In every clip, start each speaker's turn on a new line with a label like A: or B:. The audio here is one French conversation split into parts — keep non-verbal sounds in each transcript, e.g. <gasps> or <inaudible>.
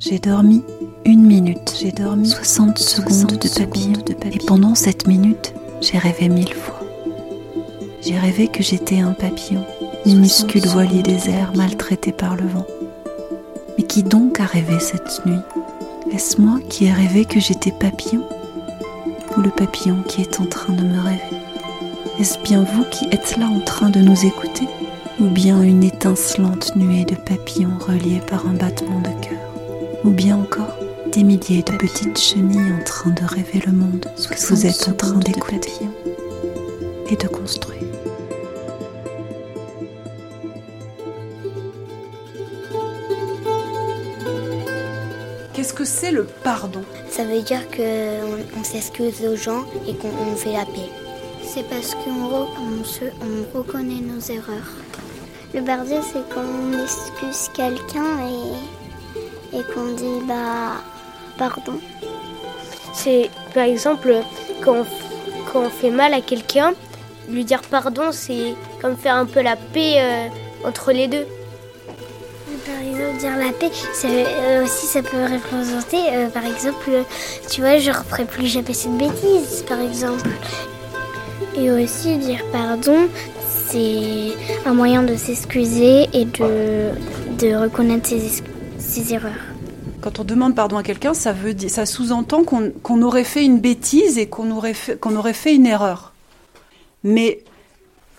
A: J'ai dormi une minute, j'ai dormi 60 secondes de papillon, de papillon. Et pendant cette minute, j'ai rêvé mille fois. J'ai rêvé que j'étais un papillon, minuscule voilier des airs maltraité par le vent. Mais qui donc a rêvé cette nuit? Est-ce moi qui ai rêvé que j'étais papillon? Ou le papillon qui est en train de me rêver? Est-ce bien vous qui êtes là en train de nous écouter? Ou bien une étincelante nuée de papillons reliés par un battement de cœur? Ou bien encore des milliers de petites chenilles en train de rêver le monde que vous êtes en train d'écouter et de construire.
B: Qu'est-ce que c'est le pardon?
C: Ça veut dire qu'on on, s'excuse aux gens et qu'on fait la paix. C'est parce qu'on on reconnaît nos erreurs.
D: Le pardon, c'est quand on excuse quelqu'un et, et qu'on dit bah pardon.
E: C'est par exemple quand on, quand on fait mal à quelqu'un, lui dire pardon, c'est comme faire un peu la paix euh, entre les deux.
D: Par exemple, dire la paix, ça, euh, aussi ça peut représenter, euh, par exemple, tu vois, je referai plus jamais cette bêtise, par exemple. Et aussi dire pardon, c'est un moyen de s'excuser et de, de reconnaître ses, ses erreurs.
B: Quand on demande pardon à quelqu'un, ça veut dire, ça sous-entend qu'on qu'on aurait fait une bêtise et qu'on aurait fait, qu'on aurait fait une erreur. Mais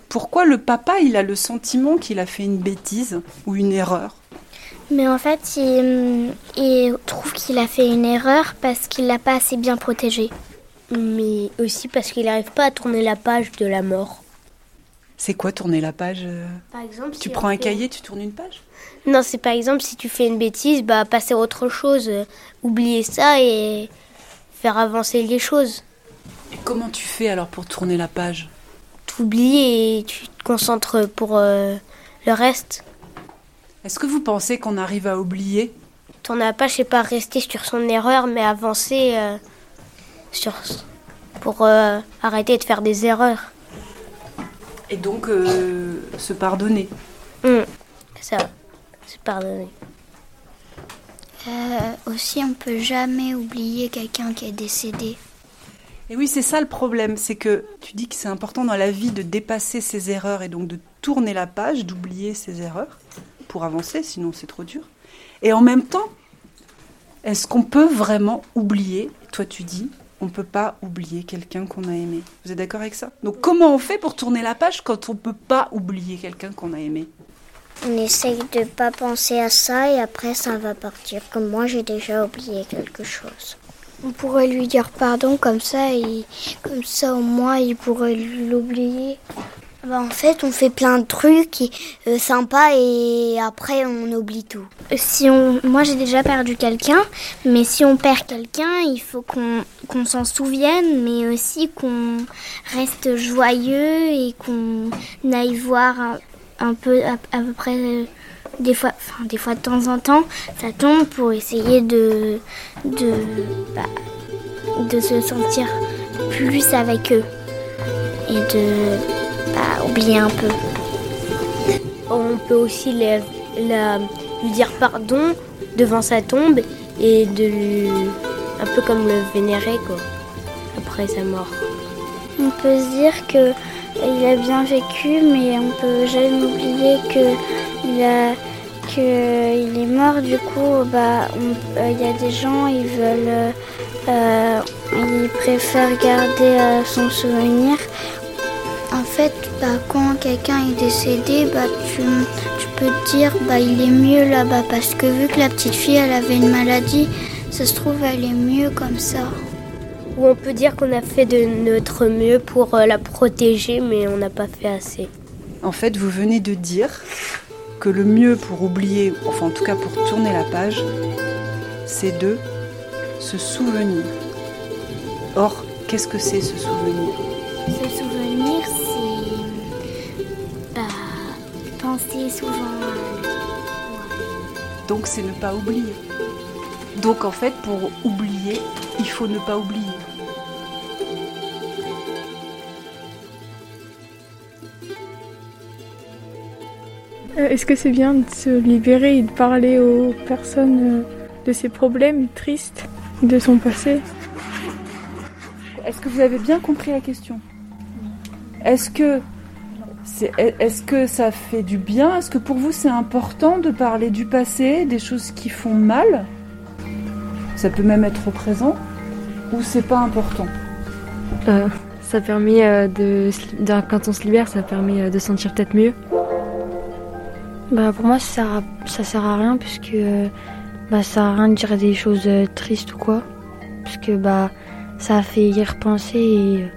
B: pourquoi le papa, il a le sentiment qu'il a fait une bêtise ou une erreur?
D: Mais en fait, il, il trouve qu'il a fait une erreur parce qu'il l'a pas assez bien protégé.
E: Mais aussi parce qu'il n'arrive pas à tourner la page de la mort.
B: C'est quoi tourner la page euh
E: Par exemple,
B: Tu prends un cahier, tu tournes une page
E: Non, c'est par exemple si tu fais une bêtise, bah passer à autre chose, euh, oublier ça et faire avancer les choses.
B: Et comment tu fais alors pour tourner la page
E: T'oublies et tu te concentres pour euh, le reste.
B: Est-ce que vous pensez qu'on arrive à oublier
E: Tourner la page, c'est pas rester sur son erreur, mais avancer euh, sur pour euh, arrêter de faire des erreurs.
B: Et donc euh, se pardonner
E: Hum, Ça, c'est pardonner.
D: Euh, aussi, on peut jamais oublier quelqu'un qui est décédé.
B: Et oui, c'est ça le problème, c'est que tu dis que c'est important dans la vie de dépasser ses erreurs et donc de tourner la page, d'oublier ses erreurs pour avancer, sinon c'est trop dur. Et en même temps, est-ce qu'on peut vraiment oublier Toi, tu dis, on peut pas oublier quelqu'un qu'on a aimé. Vous êtes d'accord avec ça? Donc, comment on fait pour tourner la page quand on peut pas oublier quelqu'un qu'on a aimé?
D: On essaye de pas penser à ça et après ça va partir. Comme moi, j'ai déjà oublié quelque chose. On pourrait lui dire pardon comme ça et comme ça au moins il pourrait l'oublier. Bah, en fait, on fait plein de trucs euh, sympas et après on oublie tout. Si on, moi j'ai déjà perdu quelqu'un, mais si on perd quelqu'un, il faut qu'on s'en souvienne, mais aussi qu'on reste joyeux et qu'on aille voir un, peu à, peu près euh, des fois, enfin des fois de temps en temps, ça tombe pour essayer de de bah, de se sentir plus avec eux et de bah, oublier un peu.
E: On peut aussi la- la- lui dire pardon devant sa tombe et de lui, un peu comme le vénérer quoi, après sa mort.
D: On peut se dire que il a bien vécu, mais on peut jamais oublier que il a que il est mort. Du coup, bah, euh, il y a des gens, ils veulent, euh, ils préfèrent garder euh, son souvenir. En fait, bah, quand quelqu'un est décédé, bah, tu, tu peux te dire, bah, il est mieux là-bas, parce que vu que la petite fille, elle avait une maladie, ça se trouve, elle est mieux comme ça.
E: Ou on peut dire qu'on a fait de notre mieux pour euh, la protéger, mais on n'a pas fait assez.
B: En fait, vous venez de dire que le mieux pour oublier, enfin en tout cas pour tourner la page, c'est de se souvenir. Or, qu'est-ce que c'est ce souvenir? Donc c'est ne pas oublier. Donc en fait, pour oublier, il faut ne pas oublier.
F: Euh, Est-ce que c'est bien de se libérer et de parler aux personnes euh, de ses problèmes tristes, de son passé?
B: Est-ce que vous avez bien compris la question? Est-ce que est-ce que ça fait du bien? Est-ce que pour vous c'est important de parler du passé, des choses qui font mal? Ça peut même être au présent ou c'est pas important?
G: Euh, Ça permet euh, de, quand on se libère, ça permet euh, de sentir peut-être mieux.
D: Bah pour moi ça sert à, ça sert à rien puisque bah ça sert à rien de dire des choses tristes ou quoi. Puisque bah ça fait y repenser et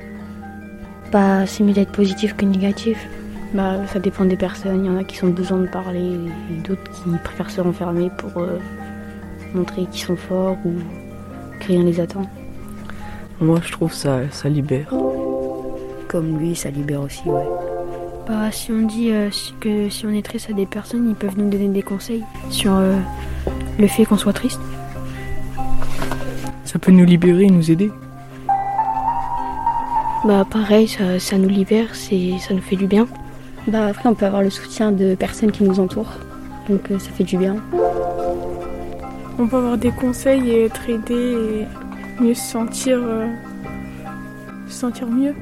D: bah c'est mieux d'être positif que négatif.
H: Bah ça dépend des personnes, il y en a qui ont besoin de parler et d'autres qui préfèrent se renfermer pour montrer qu'ils sont forts ou que rien les attend.
I: Moi, je trouve ça, ça libère.
H: Comme lui, ça libère aussi, ouais.
G: Bah, si on dit euh, que si on est triste à des personnes, ils peuvent nous donner des conseils sur euh, le fait qu'on soit triste.
I: Ça peut nous libérer et nous aider.
G: Bah, pareil, ça, ça nous libère, c'est, ça nous fait du bien.
H: Bah, après, on peut avoir le soutien de personnes qui nous entourent, donc euh, ça fait du bien.
F: On peut avoir des conseils et être aidé et mieux se sentir, euh, se sentir mieux.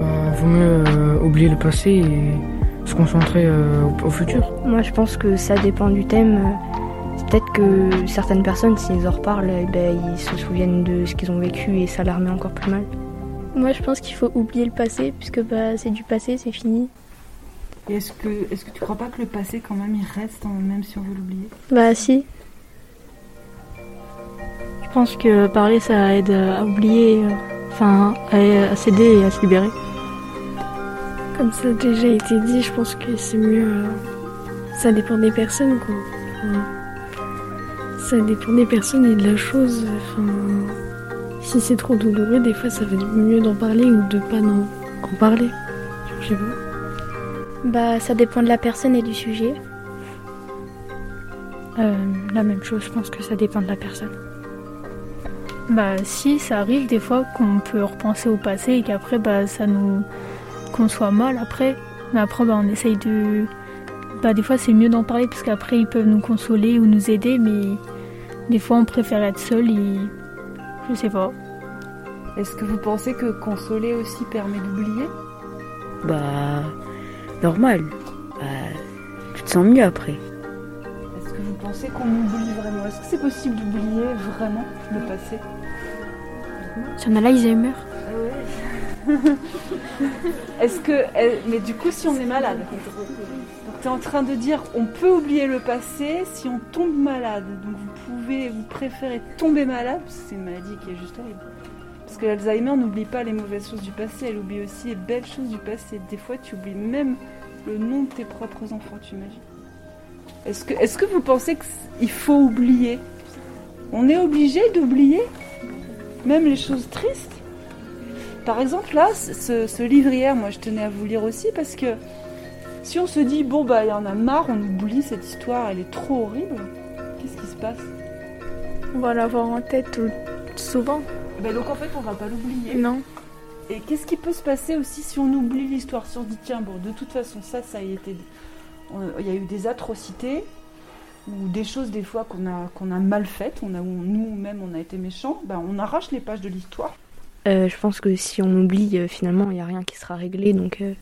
I: Bah, vaut mieux euh, oublier le passé et se concentrer euh, au, futur.
G: Moi, je pense que ça dépend du thème. Peut-être que certaines personnes, s'ils en reparlent, eh ben, ils se souviennent de ce qu'ils ont vécu et ça leur met encore plus mal.
F: Moi, je pense qu'il faut oublier le passé, puisque bah, c'est du passé, c'est fini.
B: Est-ce que, est-ce que tu crois pas que le passé, quand même, il reste, hein, même si on veut l'oublier?
F: Bah, si.
G: Je pense que parler, ça aide à oublier, euh, enfin, à, s'aider et à se libérer.
F: Comme ça a déjà été dit, je pense que c'est mieux. Euh, ça dépend des personnes, quoi. Ça dépend des personnes et de la chose. Enfin, si c'est trop douloureux, des fois, ça va être mieux d'en parler ou de pas en, en parler. Je sais pas.
G: Bah, ça dépend de la personne et du sujet. Euh, la même chose, je pense que ça dépend de la personne.
F: Bah, si, ça arrive des fois qu'on peut repenser au passé et qu'après, bah, ça nous. qu'on soit mal après. Mais après, bah, on essaye de. Bah, des fois, c'est mieux d'en parler parce qu'après, ils peuvent nous consoler ou nous aider, mais des fois, on préfère être seul et. je sais pas.
B: Est-ce que vous pensez que consoler aussi permet d'oublier?
H: Bah normal. Bah, tu te sens mieux après.
B: Est-ce que vous pensez qu'on oublie vraiment? Est-ce que c'est possible d'oublier vraiment le passé?
G: Si on a l'Alzheimer. <laughs>
B: Est-ce que. Mais du coup, si on est malade, tu es en train de dire on peut oublier le passé si on tombe malade. Donc vous pouvez, vous préférez tomber malade, c'est une maladie qui est juste horrible. Parce que l'Alzheimer n'oublie pas les mauvaises choses du passé, elle oublie aussi les belles choses du passé. Des fois, tu oublies même le nom de tes propres enfants, tu imagines Est-ce que, est que vous pensez qu'il faut oublier? On est obligé d'oublier Même les choses tristes? Par exemple, là, ce, ce livre hier, moi je tenais à vous lire aussi parce que si on se dit, bon, bah, il y en a marre, on oublie cette histoire, elle est trop horrible, qu'est-ce qui se passe?
F: On va l'avoir en tête souvent.
B: Ben donc en fait, on va pas l'oublier.
F: Non.
B: Et qu'est-ce qui peut se passer aussi si on oublie l'histoire? Si on dit, tiens, bon, de toute façon, ça, ça a été. Il y a eu des atrocités ou des choses des fois qu'on a, qu'on a mal faites, on a, nous-mêmes on a été méchants, ben, on arrache les pages de l'histoire.
G: Euh, je pense que si on oublie, euh, finalement, il n'y a rien qui sera réglé, donc il euh,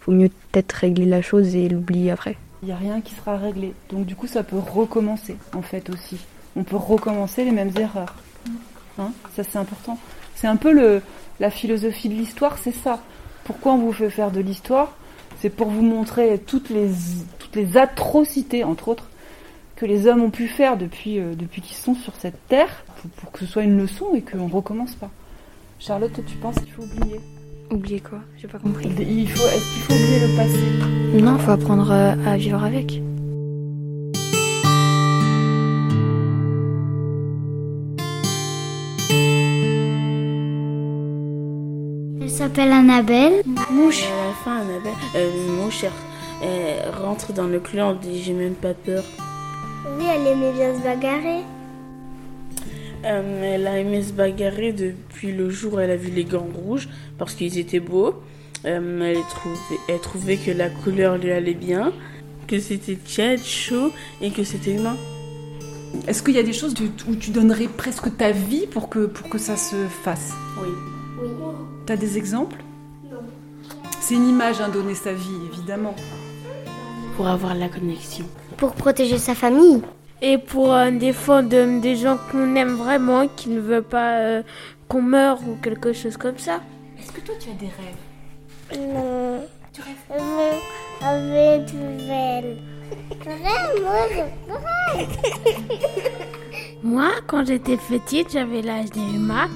G: faut mieux peut-être régler la chose et l'oublier après.
B: Il n'y a rien qui sera réglé, donc du coup ça peut recommencer en fait aussi. On peut recommencer les mêmes erreurs. Hein, ça c'est important. C'est un peu le, la philosophie de l'histoire, c'est ça. Pourquoi on vous fait faire de l'histoire? C'est pour vous montrer toutes les, toutes les atrocités, entre autres, que les hommes ont pu faire depuis, euh, depuis qu'ils sont sur cette terre, pour, que ce soit une leçon et qu'on recommence pas. Charlotte, tu penses qu'il faut oublier
G: Oublier quoi J'ai pas compris.
B: Il faut, est-ce qu'il faut oublier le passé
G: Non, il faut apprendre à vivre avec.
D: s'appelle Annabelle.
J: Mouche. À la fin, Annabelle, euh, Mouche, elle, rentre dans le clan, elle dit j'ai même pas peur.
D: Oui, elle aimait bien se bagarrer.
J: Euh, elle a aimé se bagarrer depuis le jour où elle a vu les gants rouges parce qu'ils étaient beaux. Euh, elle, trouvait, elle trouvait que la couleur lui allait bien.
K: que c'était tiède, chaud et que c'était humain.
B: Est-ce qu'il y a des choses où tu donnerais presque ta vie pour que, pour que ça se fasse?
K: Oui.
C: Oui.
B: T'as des exemples?
C: Non.
B: C'est une image, hein, donner sa vie, évidemment.
K: Pour avoir la connexion.
D: Pour protéger sa famille.
L: Et pour euh, défendre des gens qu'on aime vraiment, qui ne veulent pas euh, qu'on meure ou quelque chose comme ça.
B: Est-ce que toi tu as des rêves?
D: Non. Tu rêves avec du belle.
L: Moi, quand j'étais petite, j'avais l'âge d'Emma.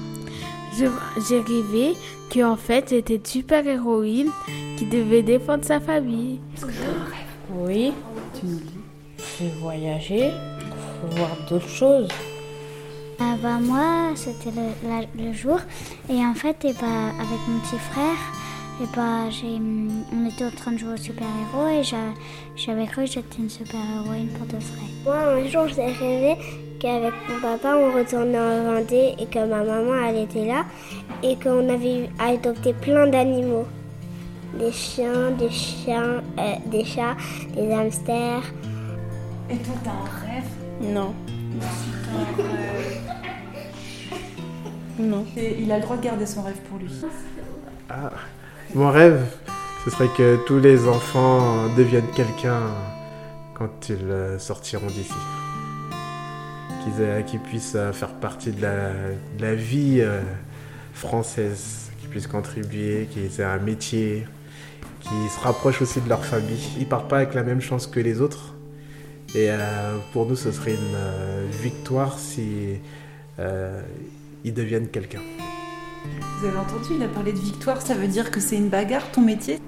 L: J'ai rêvé qu'en fait, c'était une super-héroïne qui devait défendre sa famille.
B: Est-ce que tu as un rêve
K: Oui.
B: Tu nous le dis.
K: C'est voir d'autres choses.
D: Ah bah moi, c'était le, la- le jour. Et en fait, et bah, avec mon petit frère, et bah, j'ai, on était en train de jouer au super-héros et j'a- j'avais cru que j'étais une super-héroïne pour de vrai.
C: Moi, un jour, j'ai rêvé qu'avec mon papa, on retournait en Vendée et que ma maman, elle était là et qu'on avait adopté plein d'animaux. Des chiens, des chiens, euh, des chats, des hamsters.
B: Et toi t'as un rêve
K: Non. Non.
B: Et il a le droit de garder son rêve pour lui.
M: Ah, mon rêve, ce serait que tous les enfants deviennent quelqu'un quand ils euh, sortiront d'ici. Qu'ils puissent euh, faire partie de la, de la vie euh, française, qu'ils puissent contribuer, qu'ils aient un métier, qu'ils se rapprochent aussi de leur famille. Ils partent pas avec la même chance que les autres. Et euh, pour nous, ce serait une euh, victoire si euh, ils deviennent quelqu'un.
B: Vous avez entendu, il a parlé de victoire, ça veut dire que c'est une bagarre ton métier?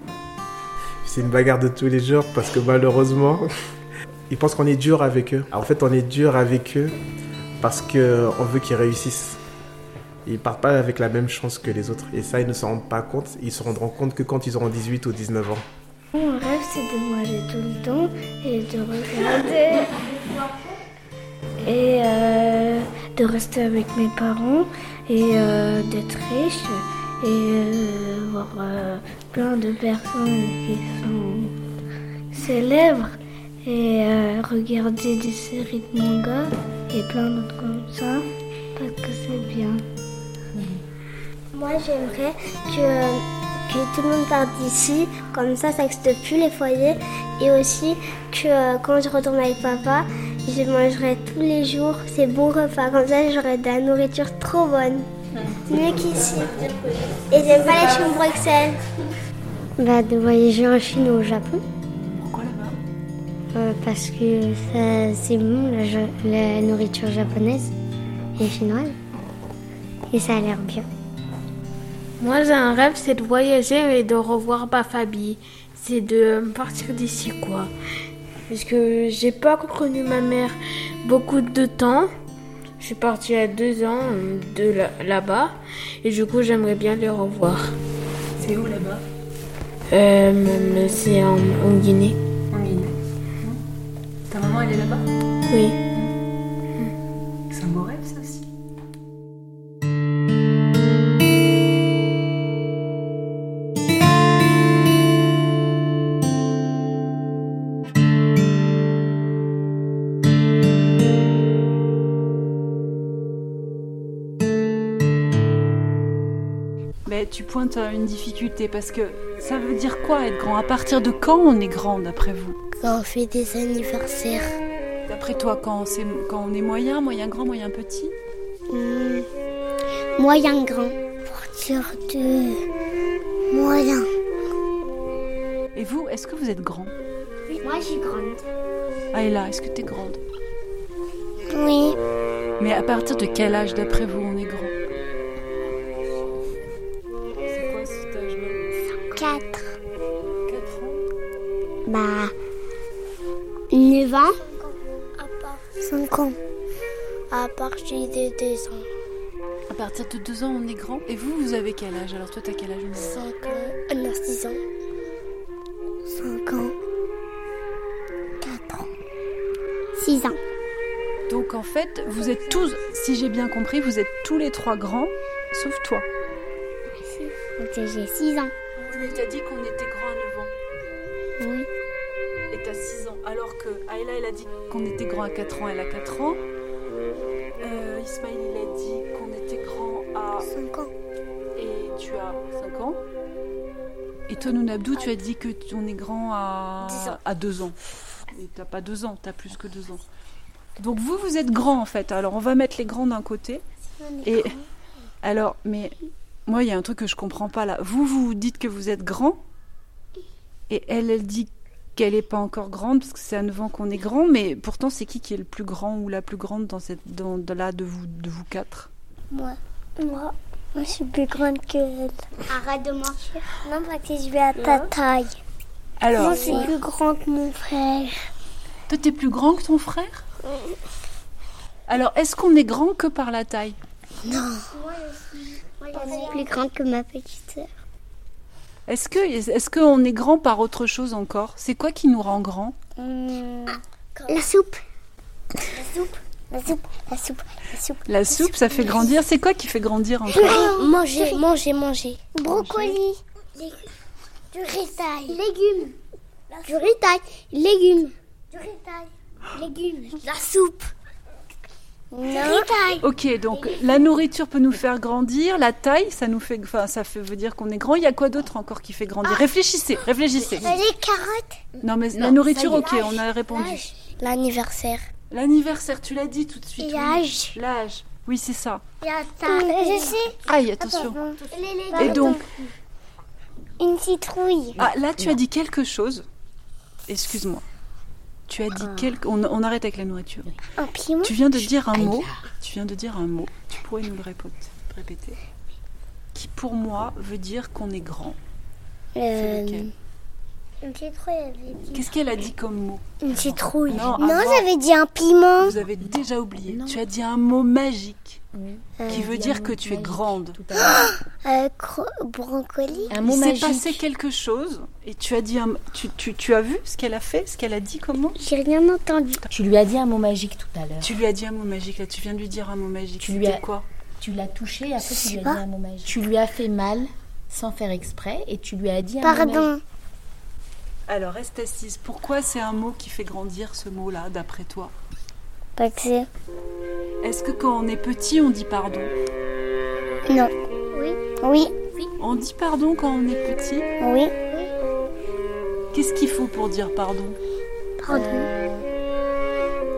M: C'est une bagarre de tous les jours parce que malheureusement, <laughs> ils pensent qu'on est dur avec eux. En fait, on est dur avec eux parce qu'on veut qu'ils réussissent. Ils partent pas avec la même chance que les autres. Et ça, ils ne s'en rendent pas compte. Ils se rendront compte que quand ils auront 18 ou 19 ans.
D: Mon rêve, c'est de manger tout le temps et de regarder. Et euh, de rester avec mes parents et euh, d'être riche et euh, voir euh, plein de personnes qui sont célèbres et regarder des séries de manga et plein d'autres comme ça parce que c'est bien.
C: Moi, j'aimerais que, que tout le monde parte d'ici. Comme ça, ça n'existe plus les foyers. Et aussi que euh, quand je retourne avec papa, je mangerai tous les jours ces bons repas. Comme ça, j'aurai de la nourriture trop bonne. Mieux qu'ici. Et j'aime pas les de Bruxelles.
D: Bah, de voyager en Chine ou au Japon.
B: Pourquoi là-bas?
D: Euh, parce que ça, c'est bon, la, la nourriture japonaise et chinoise. Et ça a l'air bien.
L: Moi, j'ai un rêve, c'est de voyager et de revoir ma famille. C'est de partir d'ici, quoi. Parce que j'ai pas connu ma mère beaucoup de temps. Je suis partie à deux ans euh, de là- là-bas. Et du coup, j'aimerais bien les revoir.
B: C'est où là-bas?
L: Euh, c'est en, en Guinée.
B: En Guinée. Ta maman, elle est là-bas?
L: Oui.
B: Tu pointes à une difficulté parce que ça veut dire quoi être grand? À partir de quand on est grand d'après vous?
C: Quand on fait des anniversaires.
B: D'après toi, quand, c'est, quand on est moyen, moyen grand, moyen petit?
C: Hmm. Moyen grand. Partir de moyen.
B: Et vous, est-ce que vous êtes grand?
C: Moi, j'ai grande.
B: Ayla, est-ce que tu es grande?
C: Oui.
B: Mais à partir de quel âge, d'après vous, on est grand?
C: Bah. 9 ans. 5 ans. À partir de 2 ans.
B: À partir de 2 ans, on est grand. Et vous, vous avez quel âge? Alors toi, t'as quel âge Manon
C: 5 ans. Ah non, 6 ans. 5 ans. 4 ans. 6 ans.
B: Donc en fait, vous êtes tous, si j'ai bien compris, vous êtes tous les trois grands, sauf toi.
C: Donc j'ai 6 ans.
B: Mais t'as dit qu'on était grands à 9 ans.
C: Oui.
B: Et t'as 6 ans. alors que Ayla, elle a dit qu'on était grand à 4 ans, elle a 4 ans. Euh, Ismaël, il a dit qu'on était grand à
C: 5 ans.
B: Et tu as 5 ans. Et toi, Nounabdou, tu as dit que t- on est grand à, à 2 ans. Et t'as pas 2 ans, t'as plus que 2 ans. Donc vous, vous êtes grand en fait. Alors on va mettre les grands d'un côté. Et alors, mais moi, il y a un truc que je comprends pas là. Vous, vous dites que vous êtes grand. Et elle, elle dit qu'elle n'est pas encore grande parce que c'est à 9 ans qu'on est grand. Mais pourtant, c'est qui qui est le plus grand ou la plus grande dans cette, dans, de là de vous, de vous quatre?
C: Moi. Moi. Moi, je suis plus grande que elle. Arrête de mentir. Non, parce que je vais à ta taille.
B: Alors,
C: Moi, je suis plus grand que mon frère.
B: toi, t'es plus grand que ton frère? Alors, est-ce qu'on est grand que par la taille?
C: Non. Moi, je suis plus grande que ma petite sœur.
B: Est-ce que est-ce qu'on est grand par autre chose encore? C'est quoi qui nous rend grand?
C: La soupe. La soupe. La soupe. La soupe. La soupe.
B: La soupe, ça fait grandir. C'est quoi qui fait grandir <laughs> encore?
C: Manger, manger, manger. Brocoli. Du ritail. Légumes. Du ritail. Légumes. Du ritail. Légumes. La soupe. Ritail.
B: Ok, donc la nourriture peut nous faire grandir, la taille, ça nous fait, enfin, ça fait, veut dire qu'on est grand. Il y a quoi d'autre encore qui fait grandir? Réfléchissez, réfléchissez.
C: Les carottes.
B: Non, mais la
C: Non,
B: nourriture, ok, on a répondu.
C: L'anniversaire.
B: L'anniversaire, tu l'as dit tout de suite. oui.
C: L'âge.
B: L'âge. Oui, c'est ça.
C: Je sais.
B: Aïe, attention. Et donc,
C: Une citrouille.
B: ah, là, tu as dit quelque chose. Excuse-moi. Tu as dit quelque. On, on arrête avec la nourriture. Tu viens de dire un mot. Tu viens de dire un mot. Tu pourrais nous le répéter, répéter. Qui pour moi veut dire qu'on est grand. C'est lequel?
C: Une citrouille, avait dit.
B: Qu'est-ce qu'elle a dit comme mot
C: Une citrouille.
B: Non,
C: Non,
B: avant.
C: j'avais dit un piment.
B: Vous avez déjà oublié. Tu as dit un mot magique qui veut dire que tu es grande. <gasps>
C: Euh, cro- brocoli.
B: Il s'est passé quelque chose et tu as dit un... tu, tu, tu as vu ce qu'elle a fait, ce qu'elle a dit comment
C: J'ai rien entendu.
N: Tu lui as dit un mot magique tout à l'heure.
B: Tu lui as dit un mot magique là, tu viens de lui dire un mot magique.
N: Tu lui as-
B: quoi
N: Tu l'as touché et après tu lui as dit un mot magique. Tu lui as fait mal sans faire exprès et tu lui as dit un mot
C: Pardon.
N: magique.
B: Alors reste assise. Pourquoi c'est un mot qui fait grandir ce mot-là d'après toi
C: que.
B: Est-ce que quand on est petit on dit pardon
C: Non. Oui. Oui.
B: On dit pardon quand on est petit
C: Oui.
B: Qu'est-ce qu'il faut pour dire pardon
C: Pardon.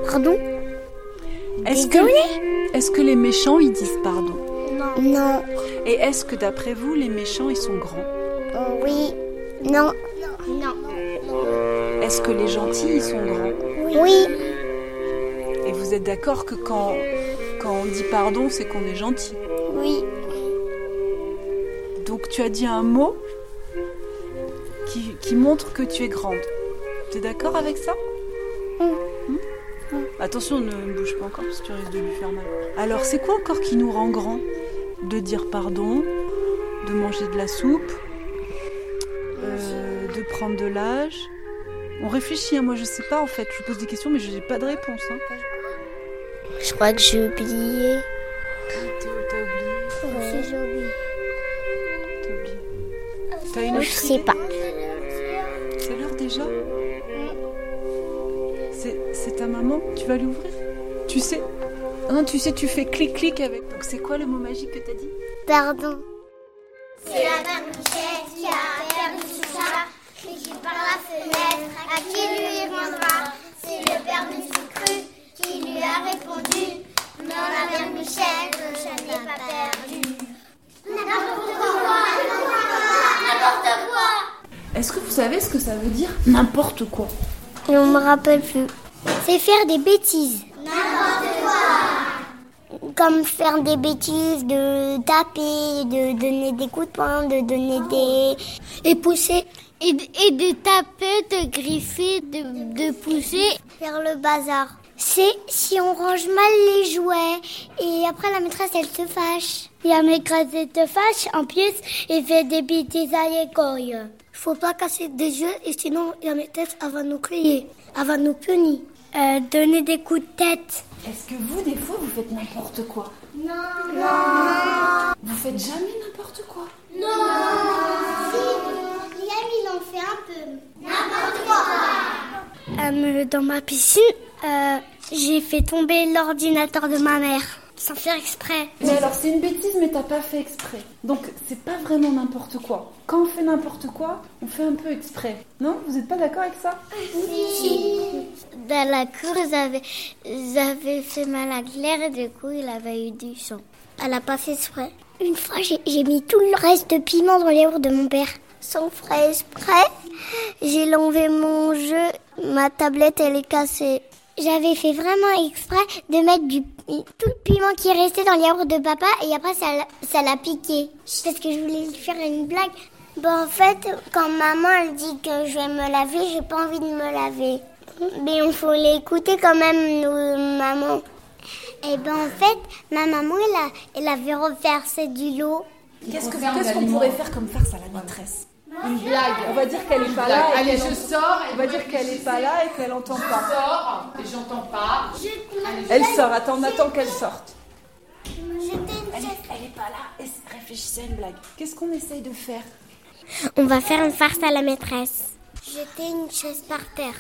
C: Pardon
B: Est-ce que, est-ce que les méchants ils disent pardon
C: Non. Non.
B: Et est-ce que d'après vous les méchants ils sont grands
C: Euh, oui. Non.
B: Est-ce que les gentils ils sont grands
C: Oui.
B: Et vous êtes d'accord que quand, quand on dit pardon c'est qu'on est gentil
C: Oui.
B: Donc tu as dit un mot qui, qui montre que tu es grande. Tu es d'accord avec ça Hmm Attention, ne bouge pas encore parce que tu risques de lui faire mal. Alors c'est quoi encore qui nous rend grand De dire pardon, de manger de la soupe, euh, de prendre de l'âge. On réfléchit, hein, moi je sais pas en fait, je vous pose des questions mais je n'ai pas de réponse. Hein.
C: Je crois que j'ai oublié.
B: T'as oublié
C: Oui, j'ai oublié.
B: T'as oublié. T'as une
C: Je sais pas.
B: C'est l'heure déjà C'est c'est ta maman Tu vas l'ouvrir? Tu sais Non, tu sais, tu fais clic-clic avec. Donc c'est quoi le mot magique que t'as dit?
C: Pardon.
O: À qui lui rendra. C'est le père cru qui lui a répondu. Non, la mère Michel, chat n'est pas perdu. N'importe quoi, n'importe quoi.
B: Est-ce que vous savez ce que ça veut dire N'importe quoi?
C: Et on me rappelle plus. C'est faire des bêtises. Comme faire des bêtises, de taper, de donner des coups de poing, de donner des... Et pousser. Et de, et de taper, de griffer, de, de pousser. Faire le bazar. C'est si on range mal les jouets et après la maîtresse elle se fâche. Et la maîtresse elle se fâche en pièces et fait des bêtises à l'école. Faut pas casser des jeux et sinon la maîtresse elle va nous crier, elle va nous punir. Euh, donner des coups de tête.
B: Est-ce que vous, des fois, vous faites n'importe quoi?
C: Non. Non.
B: Vous faites jamais n'importe quoi?
C: Non. Si, il en fait un peu. N'importe quoi. Euh, dans ma piscine, euh, j'ai fait tomber l'ordinateur de ma mère. Sans faire exprès.
B: Mais alors c'est une bêtise mais t'as pas fait exprès. Donc c'est pas vraiment n'importe quoi. Quand on fait n'importe quoi, on fait un peu exprès. Non? Vous êtes pas d'accord avec ça?
C: Si. Dans la cour, j'avais, j'avais fait mal à Claire et du coup il avait eu du sang. Elle a pas fait exprès. Une fois, j'ai, j'ai mis tout le reste de piment dans les yaourt de mon père. Sans faire exprès, j'ai enlevé mon jeu, ma tablette elle est cassée. J'avais fait vraiment exprès de mettre du, tout le piment qui est resté dans les de papa et après ça, ça l'a piqué. Parce que je voulais lui faire une blague. Bon, en fait, quand maman elle dit que je vais me laver, j'ai pas envie de me laver. Mais il faut l'écouter quand même, nous, maman. Et ben en fait, ma maman, elle, a, elle avait reversé du lot.
B: Qu'est-ce que- qu'est-ce qu'on pourrait faire comme farce à la maîtresse? Une blague. On va dire qu'elle est pas là. et
P: Allez,
B: qu'elle
P: je sors.
B: On va dire qu'elle est pas là et qu'elle entend pas.
P: Je sors et j'entends pas.
B: Elle sort. Attends, on attend qu'elle sorte.
C: J'étais
B: Elle est, elle est pas là. Et réfléchissez à une blague. Qu'est-ce qu'on essaye de faire?
C: On va faire une farce à la maîtresse. Jeter une chaise par terre.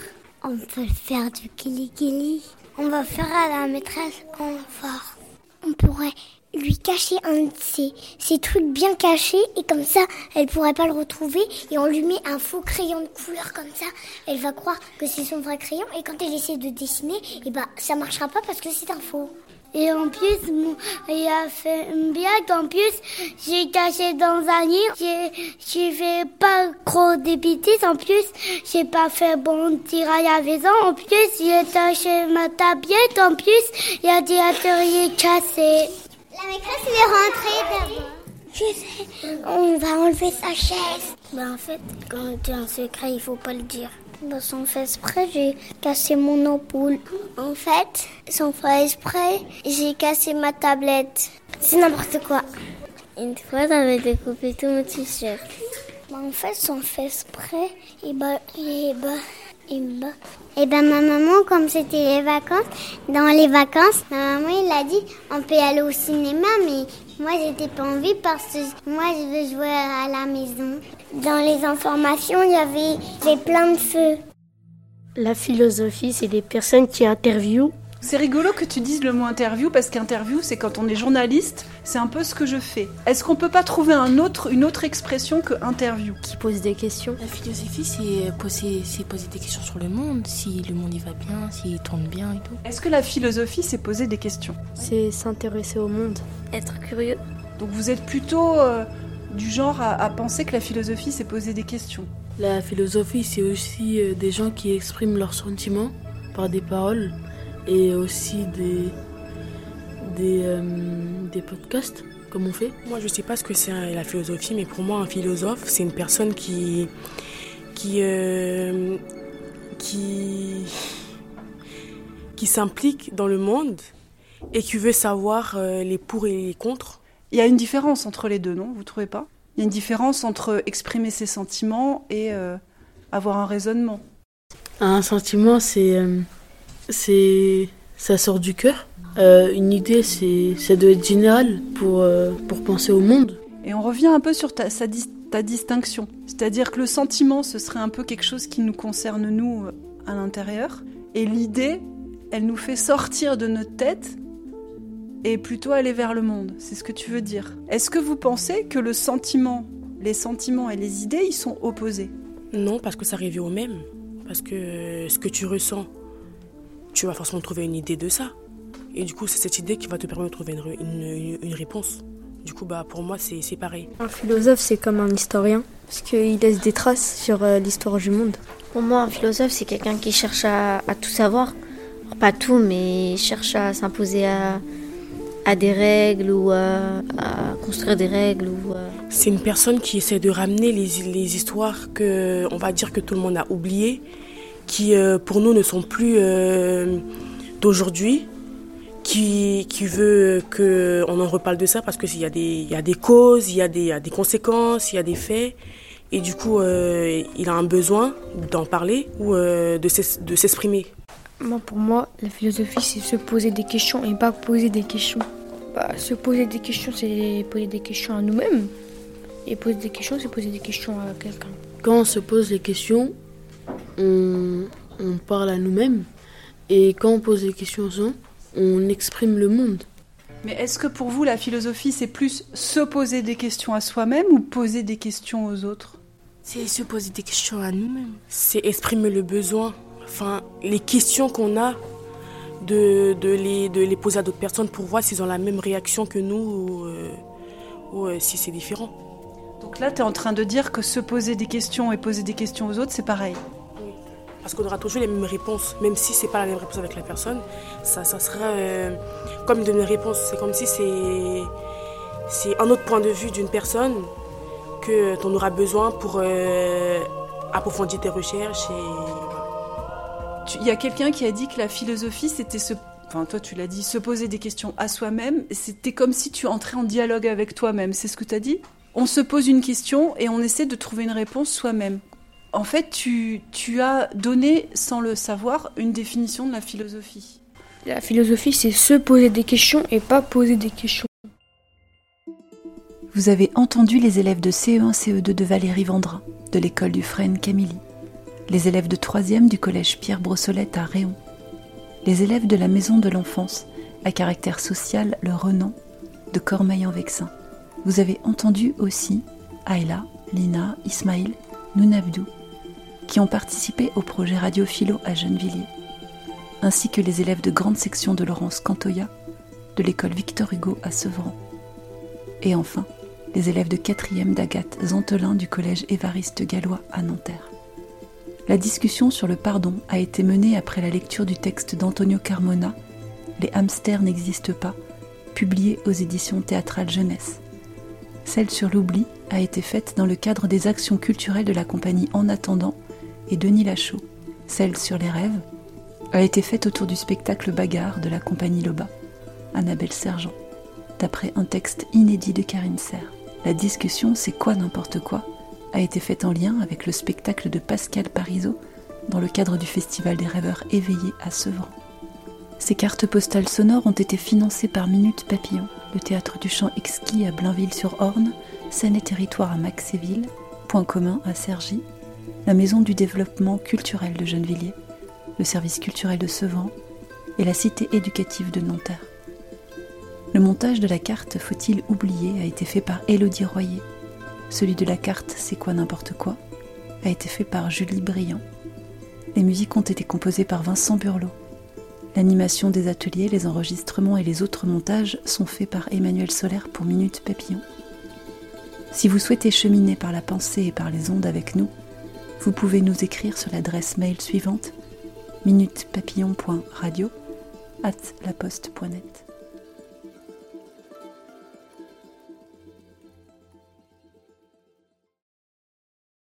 C: On peut faire du kili-kili. On va faire à la maîtresse confort. On pourrait lui cacher un de ses, trucs bien cachés et comme ça, elle pourrait pas le retrouver et on lui met un faux crayon de couleur comme ça. Elle va croire que c'est son vrai crayon et quand elle essaie de dessiner, et ben ça marchera pas parce que c'est un faux. Et en plus, il a fait une. En plus, j'ai caché dans un livre. J'ai, j'ai fait pas trop de bêtises. En plus, j'ai pas fait bon tir à la maison. En plus, j'ai taché ma tablette. En plus, il y a des ateliers cassés. La maîtresse est rentrée d'abord. Je sais, on va enlever sa chaise. Ben en fait, quand tu as un secret, il faut pas le dire. Ben, sans faire exprès, j'ai cassé mon ampoule. En fait, sans faire exprès, j'ai cassé ma tablette. C'est n'importe quoi. Une fois, j'avais découpé tout mon t-shirt. Ben, en fait, sans faire exprès, et ben, et ben, et ben, et ben, ma maman, comme c'était les vacances, dans les vacances, ma maman, il a dit, on peut aller au cinéma, mais moi, j'étais pas envie parce que moi, je veux jouer à la maison. Dans les informations, il y avait, il y avait plein de feux.
Q: La philosophie, c'est des personnes qui interviewent.
B: C'est rigolo que tu dises le mot interview parce qu'interview, c'est quand on est journaliste, c'est un peu ce que je fais. Est-ce qu'on peut pas trouver un autre, une autre expression que interview?
H: Qui pose des questions.
J: La philosophie, c'est poser, des questions sur le monde, si le monde il va bien, s'il tourne bien et tout.
B: Est-ce que la philosophie, c'est poser des questions?
G: C'est s'intéresser au monde.
Q: Être curieux.
B: Donc vous êtes plutôt euh, du genre à, à penser que la philosophie, c'est poser des questions.
J: La philosophie, c'est aussi euh, des gens qui expriment leurs sentiments par des paroles et aussi des, des, euh, des podcasts, comme on fait.
R: Moi, je sais pas ce que c'est hein, la philosophie, mais pour moi, un philosophe, c'est une personne qui. qui. euh, qui. qui s'implique dans le monde et qui veut savoir euh, les pour et les contre.
B: Il y a une différence entre les deux, non? Vous trouvez pas? Il y a une différence entre exprimer ses sentiments et euh, avoir un raisonnement.
J: Un sentiment, c'est. euh, c'est ça sort du cœur. Euh, une idée, c'est ça doit être général pour, euh, pour penser au monde.
B: Et on revient un peu sur ta, sa dis- ta distinction. C'est-à-dire que le sentiment, ce serait un peu quelque chose qui nous concerne, nous, à l'intérieur. Et l'idée, elle nous fait sortir de notre tête et plutôt aller vers le monde. C'est ce que tu veux dire. Est-ce que vous pensez que le sentiment, les sentiments et les idées, ils sont opposés?
R: Non, parce que ça revient au même. Parce que ce que tu ressens, tu vas forcément trouver une idée de ça. Et du coup, c'est cette idée qui va te permettre de trouver une, une- une- réponse. Du coup, bah, pour moi, c'est c'est pareil.
G: Un philosophe, c'est comme un historien, parce qu'il laisse des traces sur euh, l'histoire du monde.
Q: Pour moi, un philosophe, c'est quelqu'un qui cherche à, à tout savoir. Alors, pas tout, mais il cherche à s'imposer à, à des règles ou à, à construire des règles. ou à-
R: C'est une personne qui essaie de ramener les, les histoires que, on va dire que tout le monde a oubliées, qui euh, pour nous ne sont plus euh, d'aujourd'hui, qui, qui veut qu'on en reparle de ça parce qu'il y, a des- il y a des causes, il y a des, il y a des conséquences, il y a des faits. Et du coup, euh, il a un besoin d'en parler ou euh, de s'exprimer.
G: Moi, pour moi, la philosophie, c'est se poser des questions et pas poser des questions. Bah, se poser des questions, c'est poser des questions à nous-mêmes. Et poser des questions, c'est poser des questions à quelqu'un.
J: Quand on se pose les questions, on, on parle à nous-mêmes. Et quand on pose des questions aux gens, on exprime le monde.
S: Mais est-ce que pour vous, la philosophie, c'est plus se poser des questions à soi-même ou poser des questions aux autres?
R: C'est se poser des questions à nous-mêmes. C'est exprimer le besoin. Enfin, les questions qu'on a, de, de, les, de les poser à d'autres personnes pour voir s'ils ont la même réaction que nous ou, euh, ou euh, si c'est différent.
S: Donc là, tu es en train de dire que se poser des questions et poser des questions aux autres, c'est pareil?
R: Parce qu'on aura toujours les mêmes réponses, même si c'est pas la même réponse avec la personne, ça, sera euh, comme une réponse. C'est comme si c'est c'est un autre point de vue d'une personne que tu auras besoin pour euh, approfondir tes recherches.
S: Il y a quelqu'un qui a dit que la philosophie, c'était se enfin toi tu l'as dit, se poser des questions à soi-même, c'était comme si tu entrais en dialogue avec toi-même, c'est ce que tu as dit? On se pose une question et on essaie de trouver une réponse soi-même en fait, tu, as donné, sans le savoir, une définition de la philosophie.
G: La philosophie, c'est se poser des questions et pas poser des questions.
B: Vous avez entendu les élèves de CE1, CE2 de Valérie Vendrin, de l'école du Frêne Camille, les élèves de 3e du collège Pierre Brossolette à Réon, les élèves de la maison de l'enfance à caractère social Le Renan de Cormeil-en-Vexin. Vous avez entendu aussi Ayla, Lina, Ismaïl, Nounabdou, qui ont participé au projet Radio Philo à Gennevilliers, ainsi que les élèves de grande section de Laurence Cantoya de l'école Victor Hugo à Sevran. Et enfin, les élèves de 4e d'Agathe Zantelin du collège Évariste Gallois à Nanterre. La discussion sur le pardon a été menée après la lecture du texte d'Antonio Carmona, Les hamsters n'existent pas, publié aux éditions théâtrales jeunesse. Celle sur l'oubli a été faite dans le cadre des actions culturelles de la compagnie En attendant et Denis Lachaud, celle sur les rêves, a été faite autour du spectacle Bagarre de la compagnie Loba, Annabelle Sergent, d'après un texte inédit de Karine Serre. La discussion C'est quoi n'importe quoi a été faite en lien avec le spectacle de Pascal Parisot dans le cadre du Festival des rêveurs éveillés à Sevran. Ces cartes postales sonores ont été financées par Minute Papillon, le théâtre du chant exquis à Blainville-sur-Orne, Seine et Territoire à Maxéville, Point commun à Cergy la Maison du développement culturel de Gennevilliers, le service culturel de Sevran et la cité éducative de Nanterre. Le montage de la carte Faut-il oublier a été fait par Élodie Royer. Celui de la carte C'est quoi n'importe quoi a été fait par Julie Briand. Les musiques ont été composées par Vincent Burlot. L'animation des ateliers, les enregistrements et les autres montages sont faits par Emmanuel Solaire pour Minute Papillon. Si vous souhaitez cheminer par la pensée et par les ondes avec nous, vous pouvez nous écrire sur l'adresse mail suivante minutepapillon.radio at laposte.net.